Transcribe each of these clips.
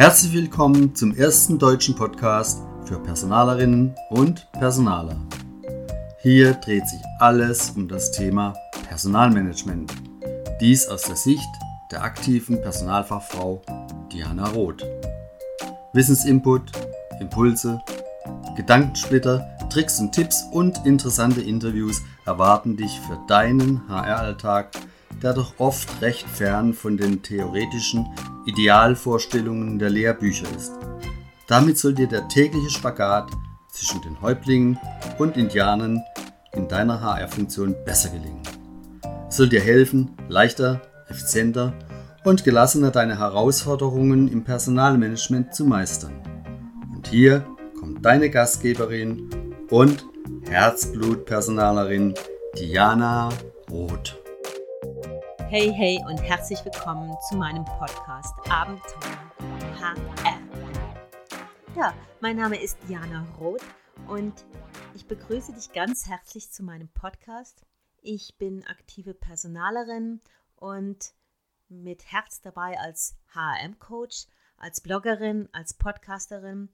Herzlich willkommen zum ersten deutschen Podcast für Personalerinnen und Personaler. Hier dreht sich alles um das Thema Personalmanagement. Dies aus der Sicht der aktiven Personalfachfrau Diana Roth. Wissensinput, Impulse, Gedankensplitter, Tricks und Tipps und interessante Interviews erwarten dich für deinen HR-Alltag, der doch oft recht fern von den theoretischen Idealvorstellungen der Lehrbücher ist. Damit soll dir der tägliche Spagat zwischen den Häuptlingen und Indianern in deiner HR-Funktion besser gelingen. Es soll dir helfen, leichter, effizienter und gelassener deine Herausforderungen im Personalmanagement zu meistern. Und hier kommt deine Gastgeberin und Herzblutpersonalerin Diana Roth. Hey, hey und herzlich willkommen zu meinem Podcast Abenteuer HR. Ja, mein Name ist Diana Roth und ich begrüße dich ganz herzlich zu meinem Podcast. Ich bin aktive Personalerin und mit Herz dabei als HRM-Coach, als Bloggerin, als Podcasterin.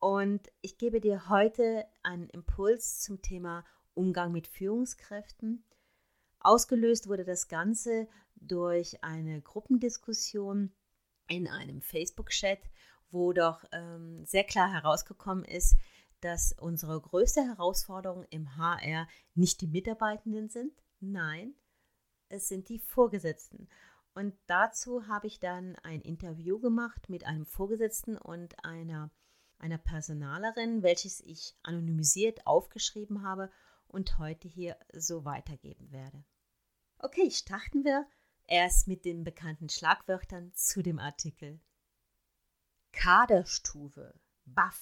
Und ich gebe dir heute einen Impuls zum Thema Umgang mit Führungskräften Ausgelöst wurde das Ganze durch eine Gruppendiskussion in einem Facebook-Chat, wo doch ähm, sehr klar herausgekommen ist, dass unsere größte Herausforderung im HR nicht die Mitarbeitenden sind, nein, es sind die Vorgesetzten. Und dazu habe ich dann ein Interview gemacht mit einem Vorgesetzten und einer, einer Personalerin, welches ich anonymisiert aufgeschrieben habe und heute hier so weitergeben werde. Okay, starten wir erst mit den bekannten Schlagwörtern zu dem Artikel. Kaderstufe, Baff,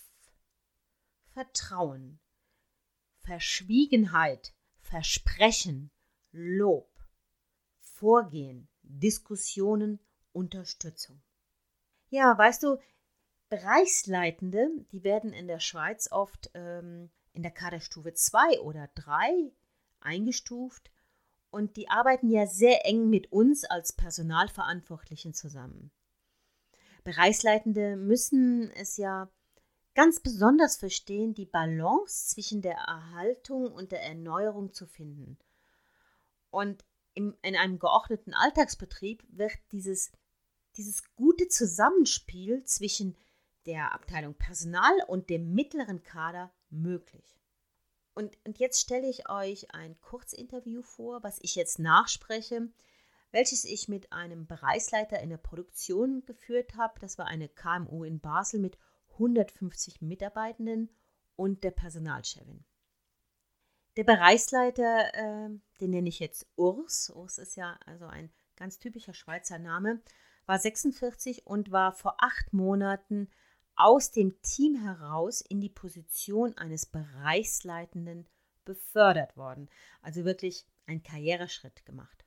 Vertrauen, Verschwiegenheit, Versprechen, Lob, Vorgehen, Diskussionen, Unterstützung. Ja, weißt du, Bereichsleitende, die werden in der Schweiz oft ähm, in der Kaderstufe 2 oder 3 eingestuft und die arbeiten ja sehr eng mit uns als Personalverantwortlichen zusammen. Bereichsleitende müssen es ja ganz besonders verstehen, die Balance zwischen der Erhaltung und der Erneuerung zu finden. Und im, in einem geordneten Alltagsbetrieb wird dieses, dieses gute Zusammenspiel zwischen der Abteilung Personal und dem mittleren Kader möglich. Und, und jetzt stelle ich euch ein Kurzinterview vor, was ich jetzt nachspreche, welches ich mit einem Bereichsleiter in der Produktion geführt habe. Das war eine KMU in Basel mit 150 Mitarbeitenden und der Personalchefin. Der Bereichsleiter, äh, den nenne ich jetzt Urs, Urs ist ja also ein ganz typischer Schweizer Name, war 46 und war vor acht Monaten aus dem Team heraus in die Position eines Bereichsleitenden befördert worden. Also wirklich ein Karriereschritt gemacht.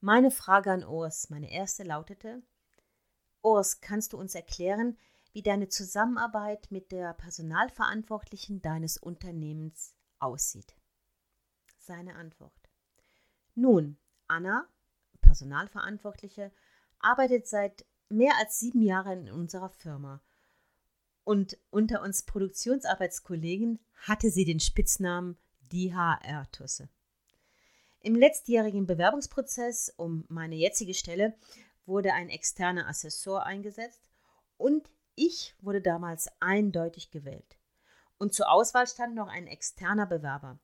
Meine Frage an Urs, meine erste lautete, Urs, kannst du uns erklären, wie deine Zusammenarbeit mit der Personalverantwortlichen deines Unternehmens aussieht? Seine Antwort. Nun, Anna, Personalverantwortliche, arbeitet seit mehr als sieben Jahren in unserer Firma und unter uns Produktionsarbeitskollegen hatte sie den Spitznamen die HR-Tusse. Im letztjährigen Bewerbungsprozess um meine jetzige Stelle wurde ein externer Assessor eingesetzt und ich wurde damals eindeutig gewählt. Und zur Auswahl stand noch ein externer Bewerber.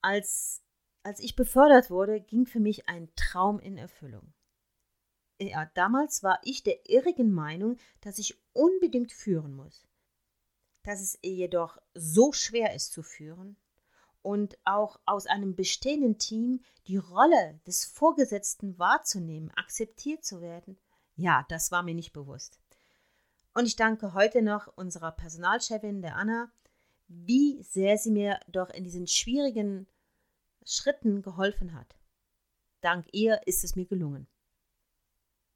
Als, als ich befördert wurde, ging für mich ein Traum in Erfüllung ja, damals war ich der irrigen Meinung, dass ich unbedingt führen muss. Dass es jedoch so schwer ist zu führen und auch aus einem bestehenden Team die Rolle des Vorgesetzten wahrzunehmen, akzeptiert zu werden, ja, das war mir nicht bewusst. Und ich danke heute noch unserer Personalchefin, der Anna, wie sehr sie mir doch in diesen schwierigen Schritten geholfen hat. Dank ihr ist es mir gelungen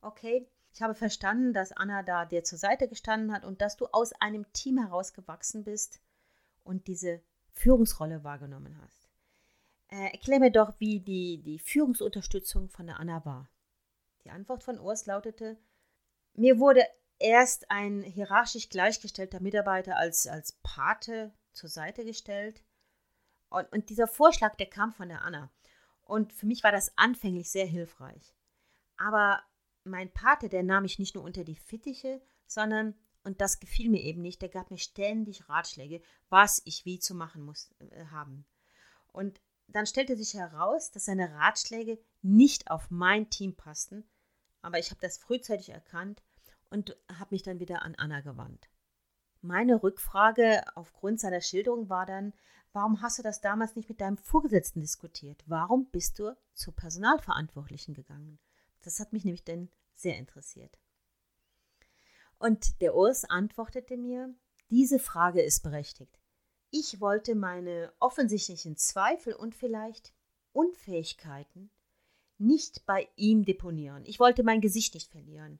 okay, ich habe verstanden, dass Anna da dir zur Seite gestanden hat und dass du aus einem Team herausgewachsen bist und diese Führungsrolle wahrgenommen hast. Äh, erklär mir doch, wie die, die Führungsunterstützung von der Anna war. Die Antwort von Urs lautete, mir wurde erst ein hierarchisch gleichgestellter Mitarbeiter als, als Pate zur Seite gestellt. Und, und dieser Vorschlag, der kam von der Anna. Und für mich war das anfänglich sehr hilfreich. Aber mein Pate, der nahm mich nicht nur unter die Fittiche, sondern, und das gefiel mir eben nicht, der gab mir ständig Ratschläge, was ich wie zu machen muss äh, haben. Und dann stellte sich heraus, dass seine Ratschläge nicht auf mein Team passten, aber ich habe das frühzeitig erkannt und habe mich dann wieder an Anna gewandt. Meine Rückfrage aufgrund seiner Schilderung war dann, warum hast du das damals nicht mit deinem Vorgesetzten diskutiert? Warum bist du zur Personalverantwortlichen gegangen? Das hat mich nämlich dann sehr interessiert. Und der Urs antwortete mir, diese Frage ist berechtigt. Ich wollte meine offensichtlichen Zweifel und vielleicht Unfähigkeiten nicht bei ihm deponieren. Ich wollte mein Gesicht nicht verlieren.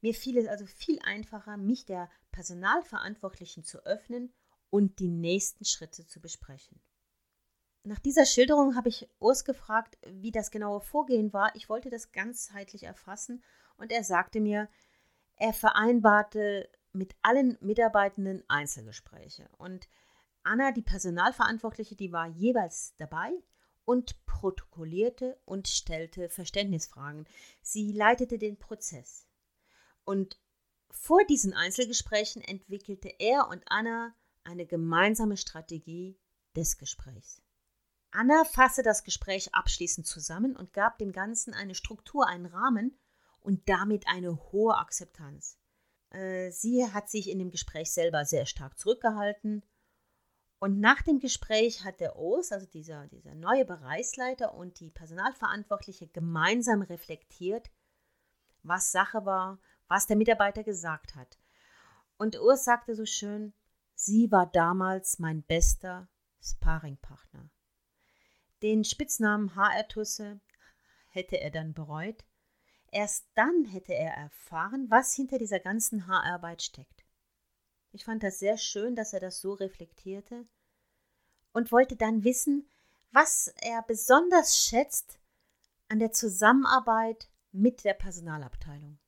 Mir fiel es also viel einfacher, mich der Personalverantwortlichen zu öffnen und die nächsten Schritte zu besprechen. Nach dieser Schilderung habe ich Urs gefragt, wie das genaue Vorgehen war. Ich wollte das ganzheitlich erfassen und er sagte mir, er vereinbarte mit allen Mitarbeitenden Einzelgespräche. Und Anna, die Personalverantwortliche, die war jeweils dabei und protokollierte und stellte Verständnisfragen. Sie leitete den Prozess. Und vor diesen Einzelgesprächen entwickelte er und Anna eine gemeinsame Strategie des Gesprächs. Anna fasste das Gespräch abschließend zusammen und gab dem Ganzen eine Struktur, einen Rahmen und damit eine hohe Akzeptanz. Äh, sie hat sich in dem Gespräch selber sehr stark zurückgehalten. Und nach dem Gespräch hat der OS, also dieser, dieser neue Bereichsleiter und die Personalverantwortliche gemeinsam reflektiert, was Sache war, was der Mitarbeiter gesagt hat. Und Urs sagte so schön, sie war damals mein bester Sparringpartner. Den Spitznamen HR-Tusse hätte er dann bereut. Erst dann hätte er erfahren, was hinter dieser ganzen Haararbeit steckt. Ich fand das sehr schön, dass er das so reflektierte und wollte dann wissen, was er besonders schätzt an der Zusammenarbeit mit der Personalabteilung.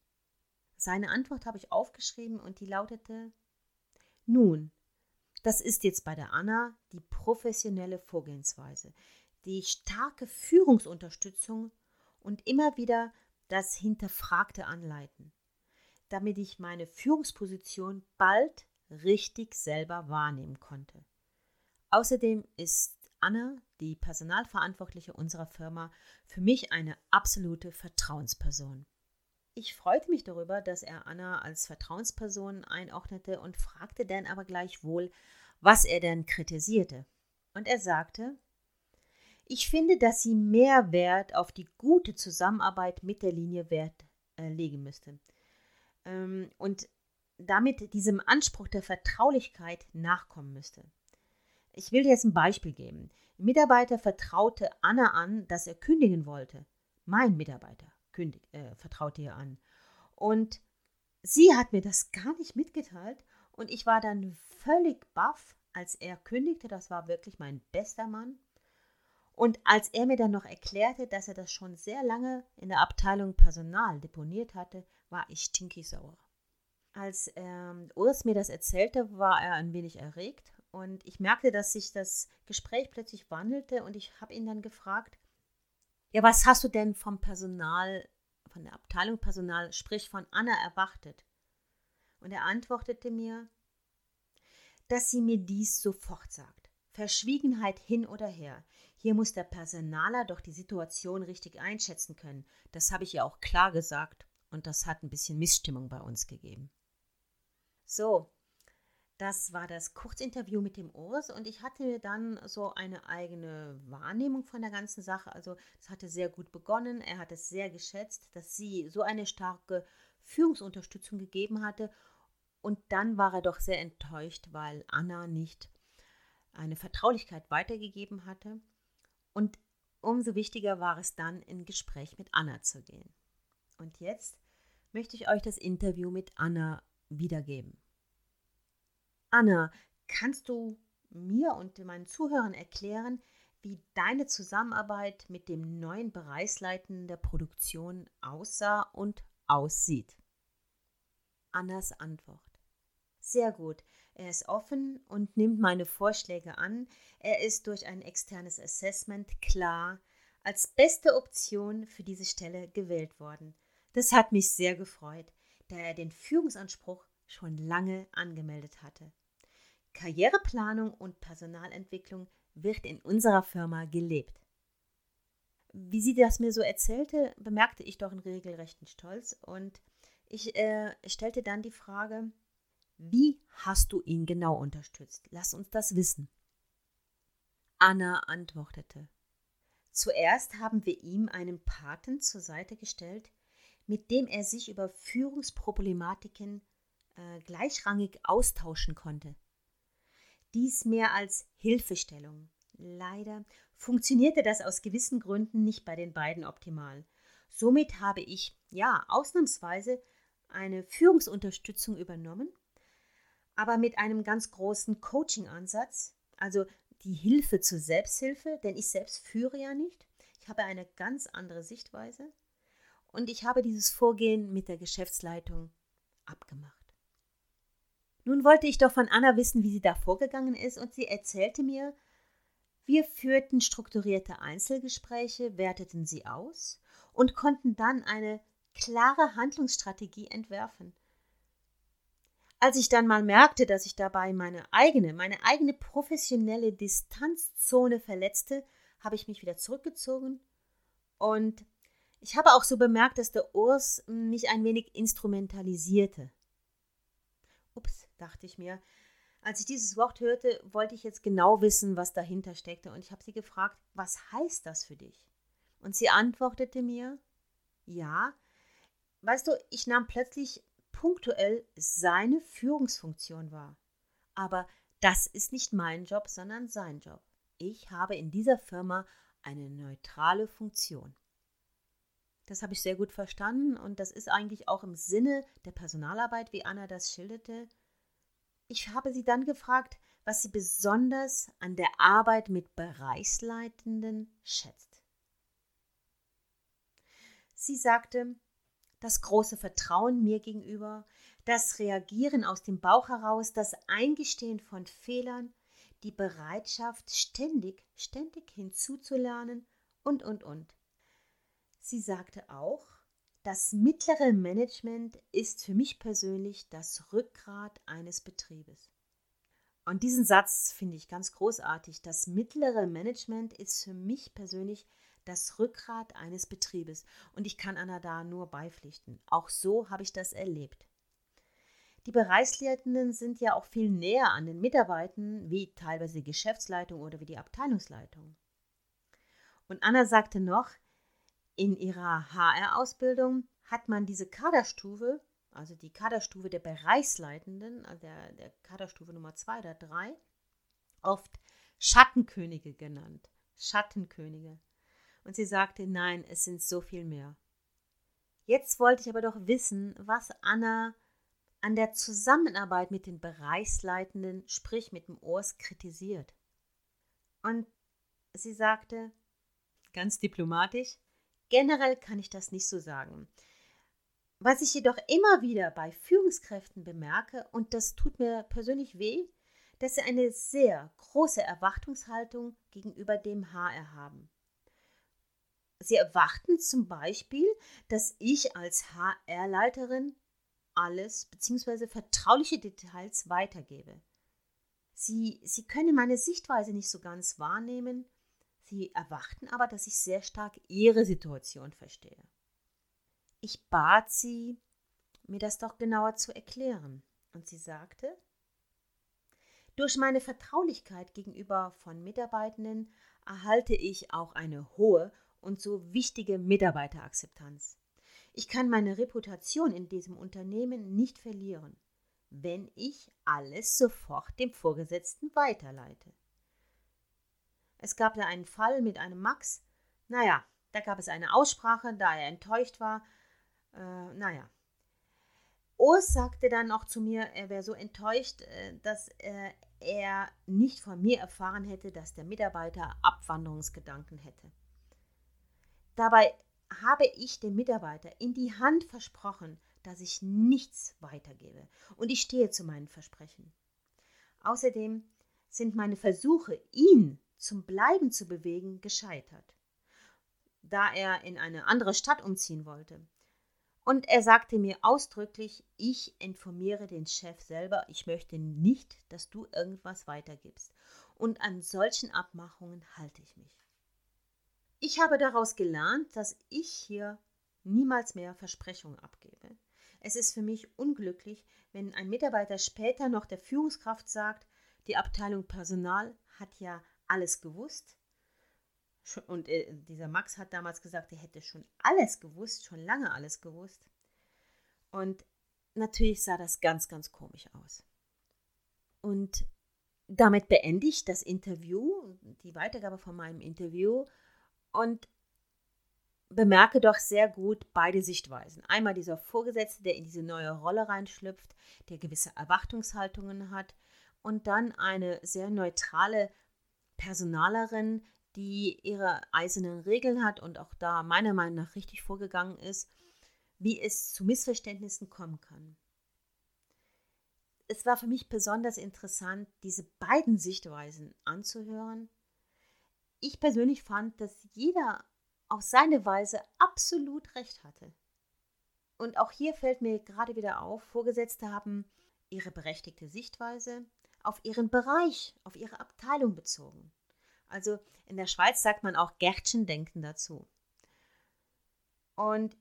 Seine Antwort habe ich aufgeschrieben und die lautete Nun, das ist jetzt bei der Anna die professionelle Vorgehensweise, die starke Führungsunterstützung und immer wieder das hinterfragte Anleiten, damit ich meine Führungsposition bald richtig selber wahrnehmen konnte. Außerdem ist Anna, die Personalverantwortliche unserer Firma, für mich eine absolute Vertrauensperson. Ich freute mich darüber, dass er Anna als Vertrauensperson einordnete und fragte dann aber gleichwohl, was er denn kritisierte. Und er sagte, ich finde, dass sie mehr Wert auf die gute Zusammenarbeit mit der Linie Wert äh, legen müsste. Ähm, und damit diesem Anspruch der Vertraulichkeit nachkommen müsste. Ich will dir jetzt ein Beispiel geben. Ein Mitarbeiter vertraute Anna an, dass er kündigen wollte. Mein Mitarbeiter kündig, äh, vertraute ihr an. Und sie hat mir das gar nicht mitgeteilt und ich war dann völlig baff, als er kündigte. Das war wirklich mein bester Mann. Und als er mir dann noch erklärte, dass er das schon sehr lange in der Abteilung Personal deponiert hatte, war ich stinkisauer. Als ähm, Urs mir das erzählte, war er ein wenig erregt und ich merkte, dass sich das Gespräch plötzlich wandelte und ich habe ihn dann gefragt, ja, was hast du denn vom Personal, von der Abteilung Personal, sprich von Anna erwartet? Und er antwortete mir, dass sie mir dies sofort sagt. Verschwiegenheit hin oder her. Hier muss der Personaler doch die Situation richtig einschätzen können. Das habe ich ja auch klar gesagt und das hat ein bisschen Missstimmung bei uns gegeben. So, das war das Kurzinterview mit dem Urs und ich hatte dann so eine eigene Wahrnehmung von der ganzen Sache. Also es hatte sehr gut begonnen. Er hat es sehr geschätzt, dass sie so eine starke Führungsunterstützung gegeben hatte. Und dann war er doch sehr enttäuscht, weil Anna nicht eine Vertraulichkeit weitergegeben hatte. Und umso wichtiger war es dann, in Gespräch mit Anna zu gehen. Und jetzt möchte ich euch das Interview mit Anna wiedergeben. Anna, kannst du mir und meinen Zuhörern erklären, wie deine Zusammenarbeit mit dem neuen Bereichsleiten der Produktion aussah und aussieht? Annas Antwort. Sehr gut. Er ist offen und nimmt meine Vorschläge an. Er ist durch ein externes Assessment klar als beste Option für diese Stelle gewählt worden. Das hat mich sehr gefreut, da er den Führungsanspruch schon lange angemeldet hatte. Karriereplanung und Personalentwicklung wird in unserer Firma gelebt. Wie sie das mir so erzählte, bemerkte ich doch einen regelrechten Stolz und ich äh, stellte dann die Frage, wie hast du ihn genau unterstützt? Lass uns das wissen. Anna antwortete. Zuerst haben wir ihm einen Paten zur Seite gestellt, mit dem er sich über Führungsproblematiken äh, gleichrangig austauschen konnte. Dies mehr als Hilfestellung. Leider funktionierte das aus gewissen Gründen nicht bei den beiden optimal. Somit habe ich, ja, ausnahmsweise eine Führungsunterstützung übernommen aber mit einem ganz großen Coaching-Ansatz, also die Hilfe zur Selbsthilfe, denn ich selbst führe ja nicht. Ich habe eine ganz andere Sichtweise und ich habe dieses Vorgehen mit der Geschäftsleitung abgemacht. Nun wollte ich doch von Anna wissen, wie sie da vorgegangen ist und sie erzählte mir, wir führten strukturierte Einzelgespräche, werteten sie aus und konnten dann eine klare Handlungsstrategie entwerfen – als ich dann mal merkte, dass ich dabei meine eigene, meine eigene professionelle Distanzzone verletzte, habe ich mich wieder zurückgezogen und ich habe auch so bemerkt, dass der Urs mich ein wenig instrumentalisierte. Ups, dachte ich mir. Als ich dieses Wort hörte, wollte ich jetzt genau wissen, was dahinter steckte, und ich habe sie gefragt, was heißt das für dich? Und sie antwortete mir, ja, weißt du, ich nahm plötzlich punktuell seine Führungsfunktion wahr. Aber das ist nicht mein Job, sondern sein Job. Ich habe in dieser Firma eine neutrale Funktion. Das habe ich sehr gut verstanden und das ist eigentlich auch im Sinne der Personalarbeit, wie Anna das schilderte. Ich habe sie dann gefragt, was sie besonders an der Arbeit mit Bereichsleitenden schätzt. Sie sagte, das große Vertrauen mir gegenüber, das Reagieren aus dem Bauch heraus, das Eingestehen von Fehlern, die Bereitschaft, ständig, ständig hinzuzulernen und, und, und. Sie sagte auch, das mittlere Management ist für mich persönlich das Rückgrat eines Betriebes. Und diesen Satz finde ich ganz großartig. Das mittlere Management ist für mich persönlich das Rückgrat eines Betriebes. Und ich kann Anna da nur beipflichten. Auch so habe ich das erlebt. Die Bereichsleitenden sind ja auch viel näher an den Mitarbeitern, wie teilweise die Geschäftsleitung oder wie die Abteilungsleitung. Und Anna sagte noch, in ihrer HR-Ausbildung hat man diese Kaderstufe, also die Kaderstufe der Bereichsleitenden, also der, der Kaderstufe Nummer 2 oder 3, oft Schattenkönige genannt. Schattenkönige. Und sie sagte, nein, es sind so viel mehr. Jetzt wollte ich aber doch wissen, was Anna an der Zusammenarbeit mit den Bereichsleitenden, sprich mit dem Urs, kritisiert. Und sie sagte, ganz diplomatisch, generell kann ich das nicht so sagen. Was ich jedoch immer wieder bei Führungskräften bemerke, und das tut mir persönlich weh, dass sie eine sehr große Erwartungshaltung gegenüber dem HR haben. Sie erwarten zum Beispiel, dass ich als HR-Leiterin alles bzw. vertrauliche Details weitergebe. Sie, Sie können meine Sichtweise nicht so ganz wahrnehmen, Sie erwarten aber, dass ich sehr stark Ihre Situation verstehe. Ich bat sie, mir das doch genauer zu erklären, und sie sagte, durch meine Vertraulichkeit gegenüber von Mitarbeitenden erhalte ich auch eine hohe und so wichtige Mitarbeiterakzeptanz. Ich kann meine Reputation in diesem Unternehmen nicht verlieren, wenn ich alles sofort dem Vorgesetzten weiterleite. Es gab da einen Fall mit einem Max. Naja, da gab es eine Aussprache, da er enttäuscht war. Äh, naja. Urs sagte dann auch zu mir, er wäre so enttäuscht, äh, dass äh, er nicht von mir erfahren hätte, dass der Mitarbeiter Abwanderungsgedanken hätte. Dabei habe ich dem Mitarbeiter in die Hand versprochen, dass ich nichts weitergebe und ich stehe zu meinen Versprechen. Außerdem sind meine Versuche, ihn zum Bleiben zu bewegen, gescheitert, da er in eine andere Stadt umziehen wollte. Und er sagte mir ausdrücklich, ich informiere den Chef selber, ich möchte nicht, dass du irgendwas weitergibst. Und an solchen Abmachungen halte ich mich. Ich habe daraus gelernt, dass ich hier niemals mehr Versprechungen abgebe. Es ist für mich unglücklich, wenn ein Mitarbeiter später noch der Führungskraft sagt, die Abteilung Personal hat ja alles gewusst. Und äh, dieser Max hat damals gesagt, er hätte schon alles gewusst, schon lange alles gewusst. Und natürlich sah das ganz, ganz komisch aus. Und damit beende ich das Interview, die Weitergabe von meinem Interview und bemerke doch sehr gut beide Sichtweisen. Einmal dieser Vorgesetzte, der in diese neue Rolle reinschlüpft, der gewisse Erwartungshaltungen hat und dann eine sehr neutrale Personalerin, die ihre eisernen Regeln hat und auch da meiner Meinung nach richtig vorgegangen ist, wie es zu Missverständnissen kommen kann. Es war für mich besonders interessant, diese beiden Sichtweisen anzuhören. Ich persönlich fand, dass jeder auf seine Weise absolut recht hatte. Und auch hier fällt mir gerade wieder auf, Vorgesetzte haben ihre berechtigte Sichtweise auf ihren Bereich, auf ihre Abteilung bezogen. Also in der Schweiz sagt man auch Gärtchendenken dazu. Und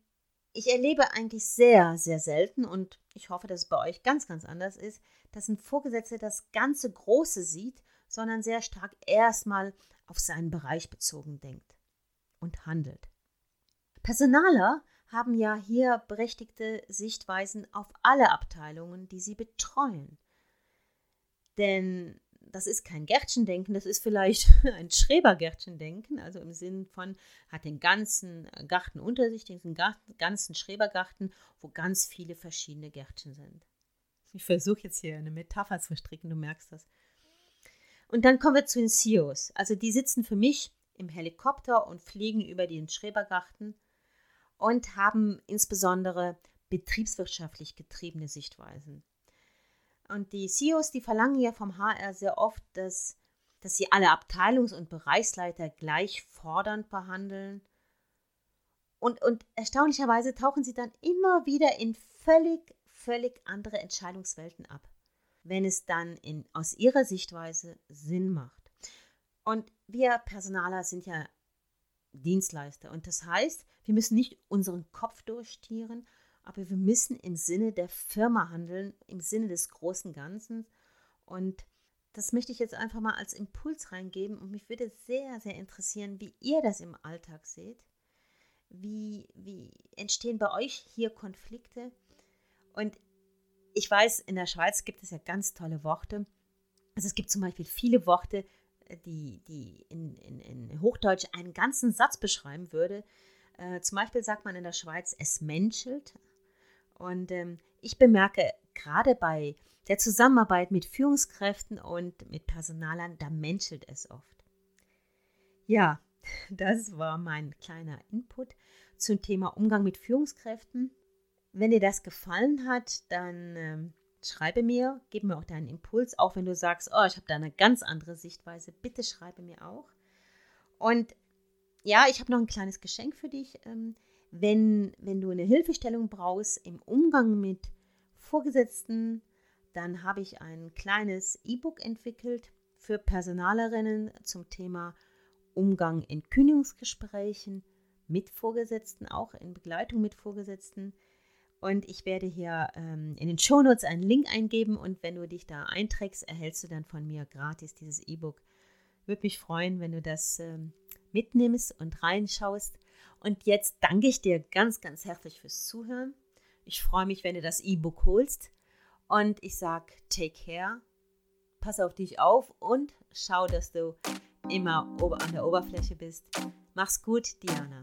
ich erlebe eigentlich sehr, sehr selten und ich hoffe, dass es bei euch ganz, ganz anders ist, dass ein Vorgesetzter das ganze Große sieht, sondern sehr stark erstmal auf seinen Bereich bezogen denkt und handelt. Personaler haben ja hier berechtigte Sichtweisen auf alle Abteilungen, die sie betreuen. Denn das ist kein Gärtchendenken, das ist vielleicht ein Schrebergärtchendenken, also im Sinn von, hat den ganzen Garten unter sich, den ganzen Schrebergarten, wo ganz viele verschiedene Gärtchen sind. Ich versuche jetzt hier eine Metapher zu stricken, du merkst das. Und dann kommen wir zu den CEOs. Also die sitzen für mich im Helikopter und fliegen über den Schrebergarten und haben insbesondere betriebswirtschaftlich getriebene Sichtweisen. Und die CEOs, die verlangen ja vom HR sehr oft, dass, dass sie alle Abteilungs- und Bereichsleiter gleich fordernd behandeln. Und, und erstaunlicherweise tauchen sie dann immer wieder in völlig, völlig andere Entscheidungswelten ab, wenn es dann in, aus ihrer Sichtweise Sinn macht. Und wir Personaler sind ja Dienstleister. Und das heißt, wir müssen nicht unseren Kopf durchstieren, aber wir müssen im Sinne der Firma handeln, im Sinne des großen Ganzen. Und das möchte ich jetzt einfach mal als Impuls reingeben und mich würde sehr, sehr interessieren, wie ihr das im Alltag seht. Wie, wie entstehen bei euch hier Konflikte? Und ich weiß, in der Schweiz gibt es ja ganz tolle Worte. Also es gibt zum Beispiel viele Worte, die, die in, in, in Hochdeutsch einen ganzen Satz beschreiben würde. Äh, zum Beispiel sagt man in der Schweiz, es menschelt. Und ähm, ich bemerke gerade bei der Zusammenarbeit mit Führungskräften und mit Personalern, da menschelt es oft. Ja, das war mein kleiner Input zum Thema Umgang mit Führungskräften. Wenn dir das gefallen hat, dann ähm, schreibe mir, gib mir auch deinen Impuls, auch wenn du sagst, oh, ich habe da eine ganz andere Sichtweise, bitte schreibe mir auch. Und ja, ich habe noch ein kleines Geschenk für dich. Ähm, wenn, wenn du eine Hilfestellung brauchst im Umgang mit Vorgesetzten, dann habe ich ein kleines E-Book entwickelt für Personalerinnen zum Thema Umgang in Kündigungsgesprächen mit Vorgesetzten, auch in Begleitung mit Vorgesetzten. Und ich werde hier ähm, in den Shownotes einen Link eingeben und wenn du dich da einträgst, erhältst du dann von mir gratis dieses E-Book. Würde mich freuen, wenn du das ähm, mitnimmst und reinschaust. Und jetzt danke ich dir ganz, ganz herzlich fürs Zuhören. Ich freue mich, wenn du das E-Book holst. Und ich sage, take care, pass auf dich auf und schau, dass du immer an der Oberfläche bist. Mach's gut, Diana.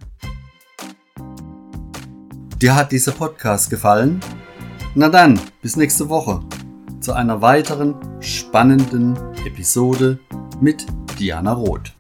Dir hat dieser Podcast gefallen? Na dann, bis nächste Woche zu einer weiteren spannenden Episode mit Diana Roth.